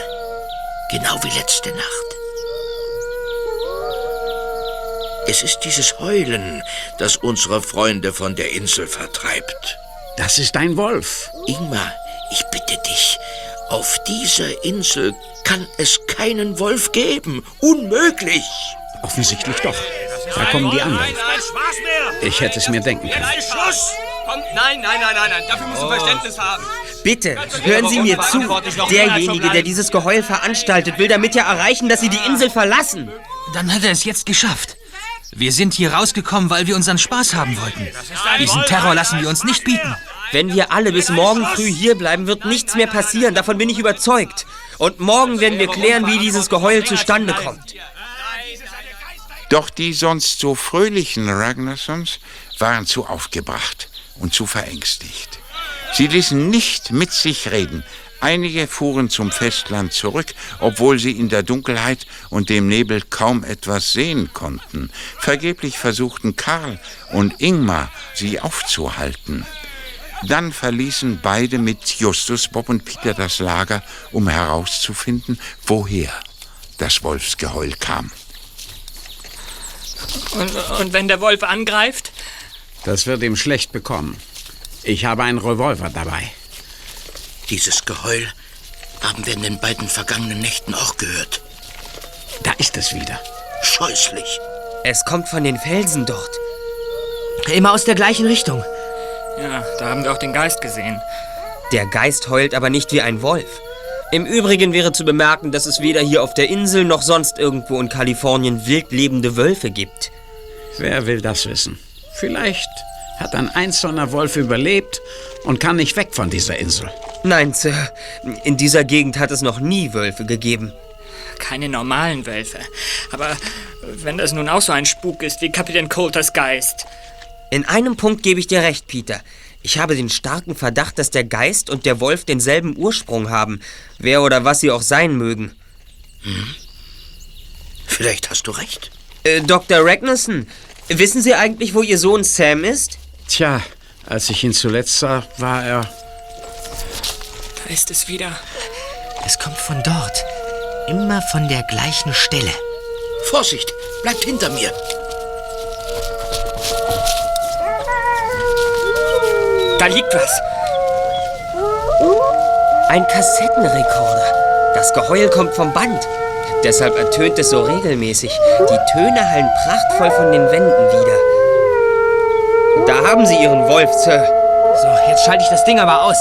G: Genau wie letzte Nacht. Es ist dieses Heulen, das unsere Freunde von der Insel vertreibt.
F: Das ist ein Wolf.
G: Ingmar, ich bitte dich, auf dieser Insel kann es keinen Wolf geben. Unmöglich.
F: Offensichtlich doch. Da kommen die anderen. Ich hätte es mir denken können.
J: Schluss!
O: Komm, nein, nein, nein, nein, nein. Dafür müssen wir Verständnis haben.
D: Bitte, hören Sie mir zu. Derjenige, der dieses Geheul veranstaltet, will damit ja erreichen, dass Sie die Insel verlassen.
P: Dann hat er es jetzt geschafft. Wir sind hier rausgekommen, weil wir unseren Spaß haben wollten. Diesen Terror lassen wir uns nicht bieten.
D: Wenn wir alle bis morgen früh hier bleiben, wird nichts mehr passieren. Davon bin ich überzeugt. Und morgen werden wir klären, wie dieses Geheul zustande kommt.
B: Doch die sonst so fröhlichen Ragnarsons waren zu aufgebracht und zu verängstigt. Sie ließen nicht mit sich reden. Einige fuhren zum Festland zurück, obwohl sie in der Dunkelheit und dem Nebel kaum etwas sehen konnten. Vergeblich versuchten Karl und Ingmar, sie aufzuhalten. Dann verließen beide mit Justus, Bob und Peter das Lager, um herauszufinden, woher das Wolfsgeheul kam.
E: Und, und wenn der Wolf angreift?
F: Das wird ihm schlecht bekommen. Ich habe einen Revolver dabei.
G: Dieses Geheul haben wir in den beiden vergangenen Nächten auch gehört.
F: Da ist es wieder.
G: Scheußlich.
D: Es kommt von den Felsen dort.
C: Immer aus der gleichen Richtung.
E: Ja, da haben wir auch den Geist gesehen.
D: Der Geist heult aber nicht wie ein Wolf. Im Übrigen wäre zu bemerken, dass es weder hier auf der Insel noch sonst irgendwo in Kalifornien wild lebende Wölfe gibt.
F: Wer will das wissen? Vielleicht hat ein einzelner Wolf überlebt und kann nicht weg von dieser Insel.
D: Nein, Sir. In dieser Gegend hat es noch nie Wölfe gegeben.
E: Keine normalen Wölfe. Aber wenn das nun auch so ein Spuk ist wie Kapitän Coulters Geist.
D: In einem Punkt gebe ich dir recht, Peter. Ich habe den starken Verdacht, dass der Geist und der Wolf denselben Ursprung haben. Wer oder was sie auch sein mögen.
G: Hm? Vielleicht hast du recht.
D: Äh, Dr. Ragnarsson, wissen Sie eigentlich, wo Ihr Sohn Sam ist?
F: Tja, als ich ihn zuletzt sah, war er.
E: Da ist es wieder.
C: Es kommt von dort. Immer von der gleichen Stelle.
G: Vorsicht, bleibt hinter mir.
E: Da liegt was.
D: Ein Kassettenrekorder. Das Geheul kommt vom Band. Deshalb ertönt es so regelmäßig. Die Töne hallen prachtvoll von den Wänden wieder. Da haben Sie Ihren Wolf, Sir.
C: So, jetzt schalte ich das Ding aber aus.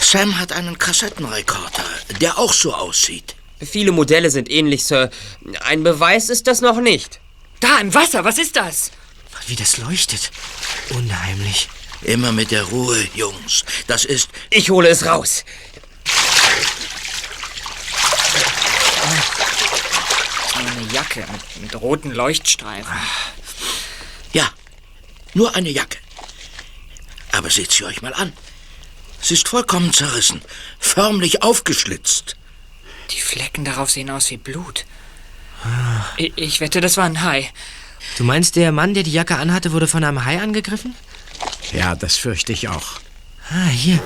G: Sam hat einen Kassettenrekorder, der auch so aussieht.
D: Viele Modelle sind ähnlich, Sir. Ein Beweis ist das noch nicht.
E: Da im Wasser, was ist das?
C: Wie das leuchtet. Unheimlich.
G: Immer mit der Ruhe, Jungs. Das ist.
D: Ich hole es raus.
E: Eine Jacke mit, mit roten Leuchtstreifen.
G: Ja, nur eine Jacke. Aber seht sie euch mal an. Sie ist vollkommen zerrissen, förmlich aufgeschlitzt.
E: Die Flecken darauf sehen aus wie Blut. Ich, ich wette, das war ein Hai.
C: Du meinst, der Mann, der die Jacke anhatte, wurde von einem Hai angegriffen?
F: Ja, das fürchte ich auch.
C: Ah, hier.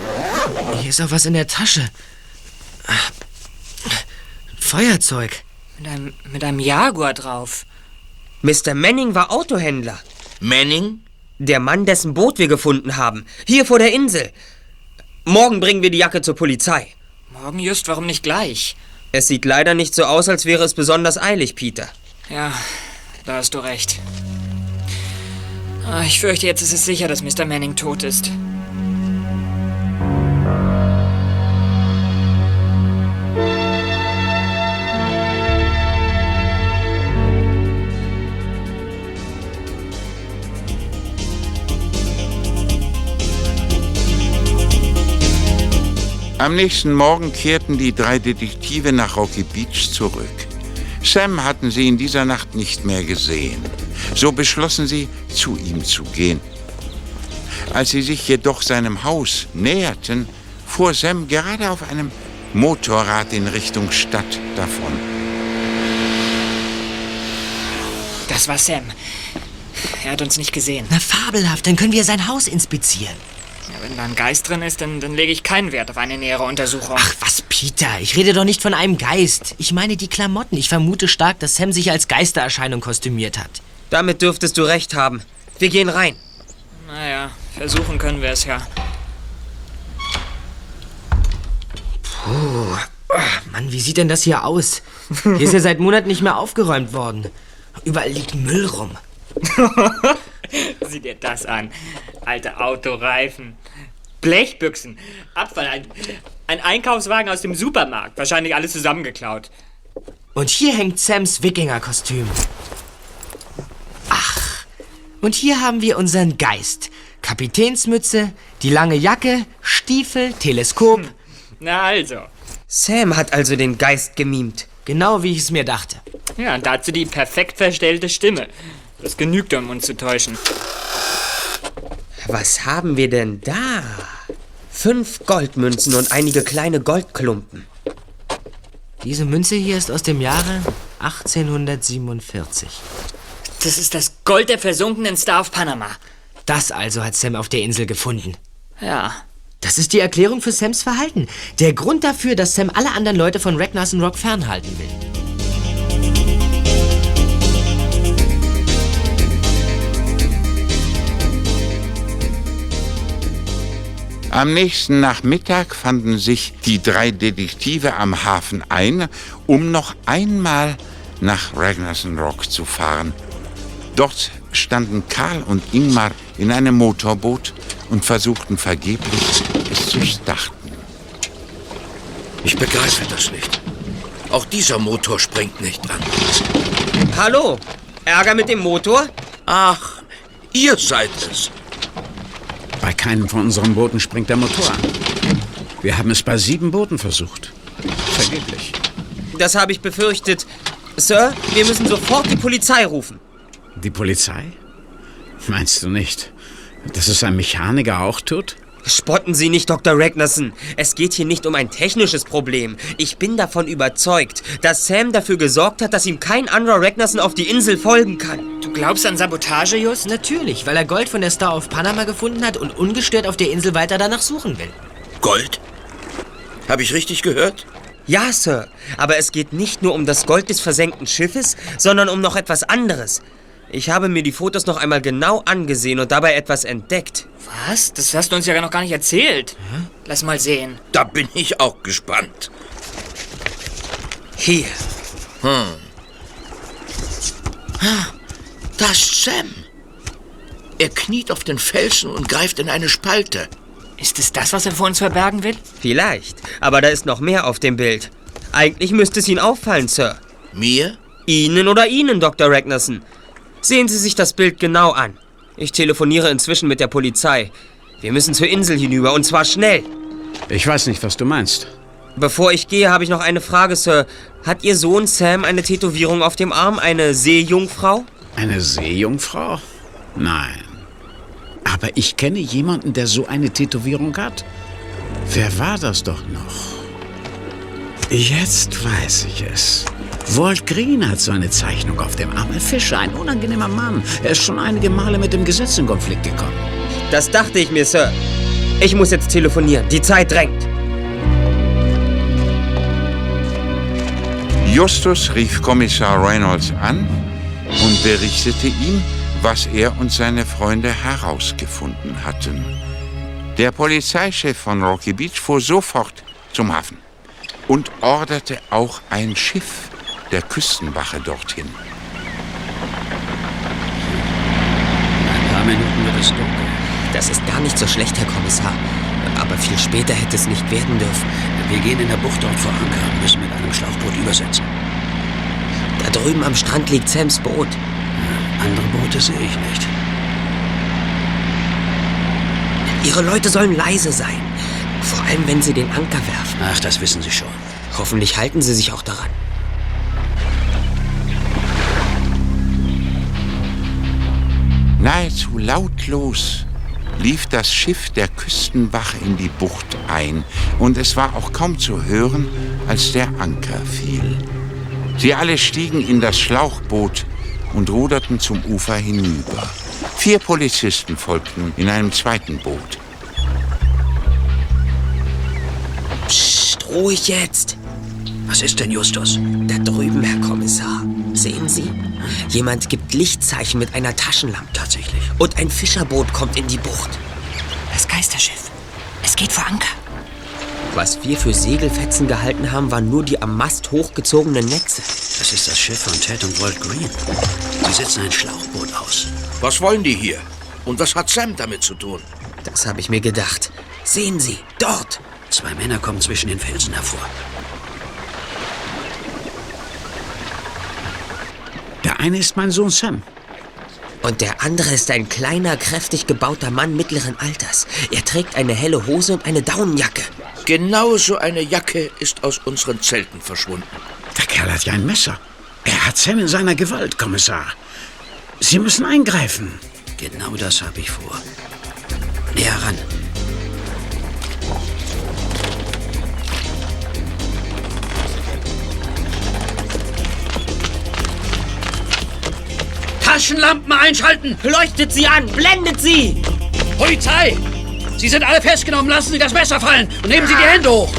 C: Hier ist auch was in der Tasche. Ah, Feuerzeug.
E: Mit einem, mit einem Jaguar drauf.
D: Mr. Manning war Autohändler.
G: Manning?
D: Der Mann, dessen Boot wir gefunden haben. Hier vor der Insel. Morgen bringen wir die Jacke zur Polizei.
E: Morgen just, warum nicht gleich?
D: Es sieht leider nicht so aus, als wäre es besonders eilig, Peter.
E: Ja, da hast du recht. Ah, Ich fürchte, jetzt ist es sicher, dass Mr. Manning tot ist.
B: Am nächsten Morgen kehrten die drei Detektive nach Rocky Beach zurück. Sam hatten sie in dieser Nacht nicht mehr gesehen. So beschlossen sie, zu ihm zu gehen. Als sie sich jedoch seinem Haus näherten, fuhr Sam gerade auf einem Motorrad in Richtung Stadt davon.
E: Das war Sam. Er hat uns nicht gesehen.
C: Na, fabelhaft. Dann können wir sein Haus inspizieren.
E: Ja, wenn da ein Geist drin ist, dann, dann lege ich keinen Wert auf eine nähere Untersuchung.
C: Ach, was, Peter? Ich rede doch nicht von einem Geist. Ich meine die Klamotten. Ich vermute stark, dass Sam sich als Geistererscheinung kostümiert hat.
D: Damit dürftest du recht haben. Wir gehen rein.
E: Naja, versuchen können wir es ja.
C: Puh. Ach, Mann, wie sieht denn das hier aus? Hier ist ja seit Monaten nicht mehr aufgeräumt worden. Überall liegt Müll rum. *laughs*
O: Sieh dir das an. Alte Autoreifen. Blechbüchsen. Abfall. Ein, ein Einkaufswagen aus dem Supermarkt. Wahrscheinlich alles zusammengeklaut.
C: Und hier hängt Sams Wikingerkostüm. Ach, und hier haben wir unseren Geist. Kapitänsmütze, die lange Jacke, Stiefel, Teleskop.
O: Na also.
D: Sam hat also den Geist gemimt.
C: Genau wie ich es mir dachte.
O: Ja, und dazu die perfekt verstellte Stimme. Das genügt, um uns zu täuschen.
D: Was haben wir denn da? Fünf Goldmünzen und einige kleine Goldklumpen.
C: Diese Münze hier ist aus dem Jahre 1847.
E: Das ist das Gold der versunkenen Star of Panama.
C: Das also hat Sam auf der Insel gefunden.
E: Ja.
C: Das ist die Erklärung für Sams Verhalten. Der Grund dafür, dass Sam alle anderen Leute von Ragnarsson Rock fernhalten will.
B: Am nächsten Nachmittag fanden sich die drei Detektive am Hafen ein, um noch einmal nach Ragnarsson Rock zu fahren. Dort standen Karl und Ingmar in einem Motorboot und versuchten vergeblich, es zu starten.
G: Ich begreife das nicht. Auch dieser Motor springt nicht an.
D: Hallo? Ärger mit dem Motor?
G: Ach, ihr seid es.
F: Bei keinem von unseren Booten springt der Motor an. Wir haben es bei sieben Booten versucht. Vergeblich.
D: Das habe ich befürchtet. Sir, wir müssen sofort die Polizei rufen.
F: Die Polizei? Meinst du nicht, dass es ein Mechaniker auch tut?
D: Spotten Sie nicht, Dr. Ragnarsson. Es geht hier nicht um ein technisches Problem. Ich bin davon überzeugt, dass Sam dafür gesorgt hat, dass ihm kein anderer Ragnarsson auf die Insel folgen kann.
C: Du glaubst an Sabotage, Just? Natürlich, weil er Gold von der Star of Panama gefunden hat und ungestört auf der Insel weiter danach suchen will.
G: Gold? Habe ich richtig gehört?
D: Ja, Sir. Aber es geht nicht nur um das Gold des versenkten Schiffes, sondern um noch etwas anderes. Ich habe mir die Fotos noch einmal genau angesehen und dabei etwas entdeckt.
E: Was? Das hast du uns ja noch gar nicht erzählt. Lass mal sehen.
G: Da bin ich auch gespannt.
D: Hier.
G: Hm. Ah, Das ist Sam. Er kniet auf den Felsen und greift in eine Spalte.
E: Ist es das, was er vor uns verbergen will?
D: Vielleicht. Aber da ist noch mehr auf dem Bild. Eigentlich müsste es Ihnen auffallen, Sir.
G: Mir?
D: Ihnen oder Ihnen, Dr. Ragnarsson. Sehen Sie sich das Bild genau an. Ich telefoniere inzwischen mit der Polizei. Wir müssen zur Insel hinüber und zwar schnell.
F: Ich weiß nicht, was du meinst.
D: Bevor ich gehe, habe ich noch eine Frage, Sir. Hat Ihr Sohn Sam eine Tätowierung auf dem Arm, eine Seejungfrau?
F: Eine Seejungfrau? Nein. Aber ich kenne jemanden, der so eine Tätowierung hat. Wer war das doch noch? Jetzt weiß ich es. Walt Green hat so eine Zeichnung auf dem Arm. Ein Fischer, ein unangenehmer Mann. Er ist schon einige Male mit dem Gesetz in Konflikt gekommen.
D: Das dachte ich mir, Sir. Ich muss jetzt telefonieren. Die Zeit drängt.
B: Justus rief Kommissar Reynolds an und berichtete ihm, was er und seine Freunde herausgefunden hatten. Der Polizeichef von Rocky Beach fuhr sofort zum Hafen und orderte auch ein Schiff der Küstenwache dorthin.
H: Ein paar Minuten wird es dunkel.
D: Das ist gar nicht so schlecht, Herr Kommissar. Aber viel später hätte es nicht werden dürfen.
H: Wir gehen in der Bucht dort vor Anker und müssen mit einem Schlauchboot übersetzen.
D: Da drüben am Strand liegt Sams Boot.
H: Andere Boote sehe ich nicht.
D: Ihre Leute sollen leise sein. Vor allem, wenn sie den Anker werfen.
H: Ach, das wissen Sie schon.
D: Hoffentlich halten sie sich auch daran.
B: Nahezu lautlos lief das Schiff der Küstenwache in die Bucht ein, und es war auch kaum zu hören, als der Anker fiel. Sie alle stiegen in das Schlauchboot und ruderten zum Ufer hinüber. Vier Polizisten folgten in einem zweiten Boot.
D: Psst, ruhig jetzt.
H: Was ist denn, Justus?
D: Da drüben, Herr Kommissar. Sehen Sie? Jemand gibt Lichtzeichen mit einer Taschenlampe.
H: Tatsächlich.
D: Und ein Fischerboot kommt in die Bucht.
E: Das Geisterschiff. Es geht vor Anker.
D: Was wir für Segelfetzen gehalten haben, waren nur die am Mast hochgezogenen Netze.
H: Das ist das Schiff von Ted und Walt Green. Sie setzen ein Schlauchboot aus.
G: Was wollen die hier? Und was hat Sam damit zu tun?
D: Das habe ich mir gedacht. Sehen Sie, dort.
H: Zwei Männer kommen zwischen den Felsen hervor.
F: Der eine ist mein Sohn Sam.
D: Und der andere ist ein kleiner, kräftig gebauter Mann mittleren Alters. Er trägt eine helle Hose und eine Daunenjacke.
G: Genau so eine Jacke ist aus unseren Zelten verschwunden.
F: Der Kerl hat ja ein Messer. Er hat Sam in seiner Gewalt, Kommissar. Sie müssen eingreifen.
H: Genau das habe ich vor. Näher ran.
Q: Taschenlampen einschalten!
D: Leuchtet sie an! Blendet sie!
Q: Polizei! Sie sind alle festgenommen. Lassen Sie das Messer fallen und nehmen Sie die Hände hoch.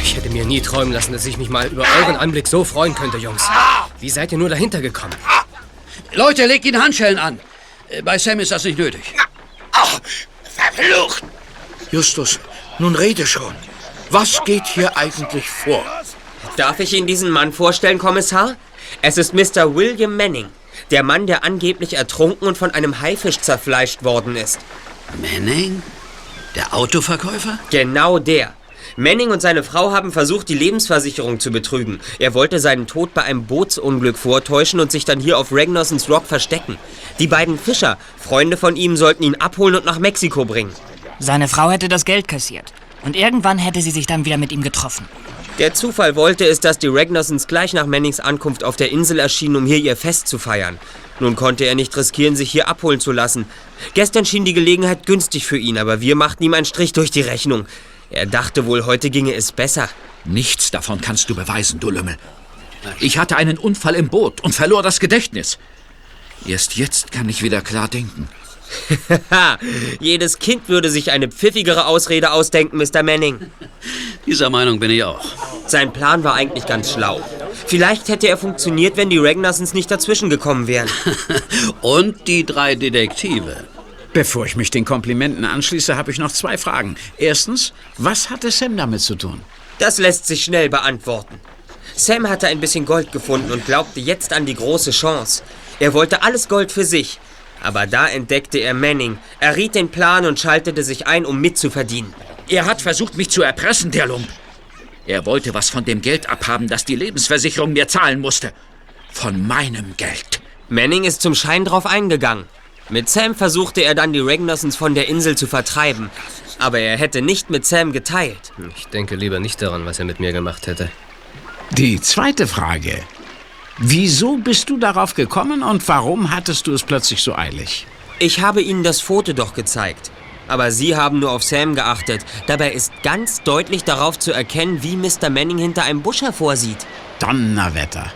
J: Ich hätte mir nie träumen lassen, dass ich mich mal über euren Anblick so freuen könnte, Jungs. Wie seid ihr nur dahinter gekommen?
Q: Leute, legt Ihnen Handschellen an. Äh, Bei Sam ist das nicht nötig.
G: Verflucht! Justus, nun rede schon. Was geht hier eigentlich vor?
D: Darf ich Ihnen diesen Mann vorstellen, Kommissar? Es ist Mr. William Manning. Der Mann, der angeblich ertrunken und von einem Haifisch zerfleischt worden ist.
H: Manning? Der Autoverkäufer?
D: Genau der. Manning und seine Frau haben versucht, die Lebensversicherung zu betrügen. Er wollte seinen Tod bei einem Bootsunglück vortäuschen und sich dann hier auf Ragnarsons Rock verstecken. Die beiden Fischer, Freunde von ihm, sollten ihn abholen und nach Mexiko bringen.
E: Seine Frau hätte das Geld kassiert. Und irgendwann hätte sie sich dann wieder mit ihm getroffen.
D: Der Zufall wollte es, dass die Ragnarsons gleich nach Mannings Ankunft auf der Insel erschienen, um hier ihr Fest zu feiern. Nun konnte er nicht riskieren, sich hier abholen zu lassen. Gestern schien die Gelegenheit günstig für ihn, aber wir machten ihm einen Strich durch die Rechnung. Er dachte wohl, heute ginge es besser.
F: Nichts davon kannst du beweisen, du Lümmel. Ich hatte einen Unfall im Boot und verlor das Gedächtnis. Erst jetzt kann ich wieder klar denken. *laughs*
D: Jedes Kind würde sich eine pfiffigere Ausrede ausdenken, Mr. Manning.
H: Dieser Meinung bin ich auch.
D: Sein Plan war eigentlich ganz schlau. Vielleicht hätte er funktioniert, wenn die Ragnarsons nicht dazwischen gekommen wären. *laughs*
H: Und die drei Detektive.
F: Bevor ich mich den Komplimenten anschließe, habe ich noch zwei Fragen. Erstens, was hatte Sam damit zu tun?
D: Das lässt sich schnell beantworten. Sam hatte ein bisschen Gold gefunden und glaubte jetzt an die große Chance. Er wollte alles Gold für sich. Aber da entdeckte er Manning, erriet den Plan und schaltete sich ein, um mitzuverdienen.
F: Er hat versucht, mich zu erpressen, der Lump. Er wollte was von dem Geld abhaben, das die Lebensversicherung mir zahlen musste. Von meinem Geld.
D: Manning ist zum Schein drauf eingegangen. Mit Sam versuchte er dann die Ragnarsons von der Insel zu vertreiben. Aber er hätte nicht mit Sam geteilt.
K: Ich denke lieber nicht daran, was er mit mir gemacht hätte.
F: Die zweite Frage. Wieso bist du darauf gekommen und warum hattest du es plötzlich so eilig?
D: Ich habe Ihnen das Foto doch gezeigt. Aber Sie haben nur auf Sam geachtet. Dabei ist ganz deutlich darauf zu erkennen, wie Mr. Manning hinter einem Busch hervorsieht.
F: Donnerwetter.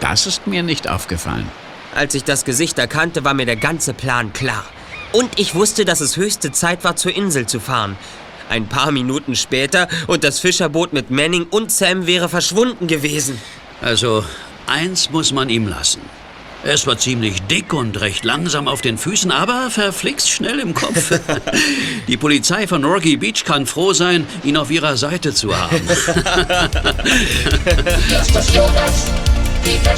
F: Das ist mir nicht aufgefallen.
D: Als ich das Gesicht erkannte, war mir der ganze Plan klar. Und ich wusste, dass es höchste Zeit war, zur Insel zu fahren. Ein paar Minuten später und das Fischerboot mit Manning und Sam wäre verschwunden gewesen.
H: Also, eins muss man ihm lassen. Er ist zwar ziemlich dick und recht langsam auf den Füßen, aber verflixt schnell im Kopf. Die Polizei von Rocky Beach kann froh sein, ihn auf ihrer Seite zu haben.
A: Justus Jonas, Peter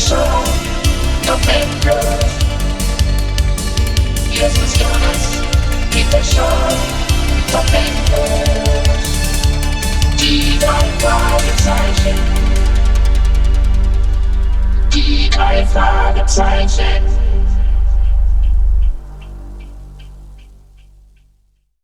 A: Die drei Fragezeichen.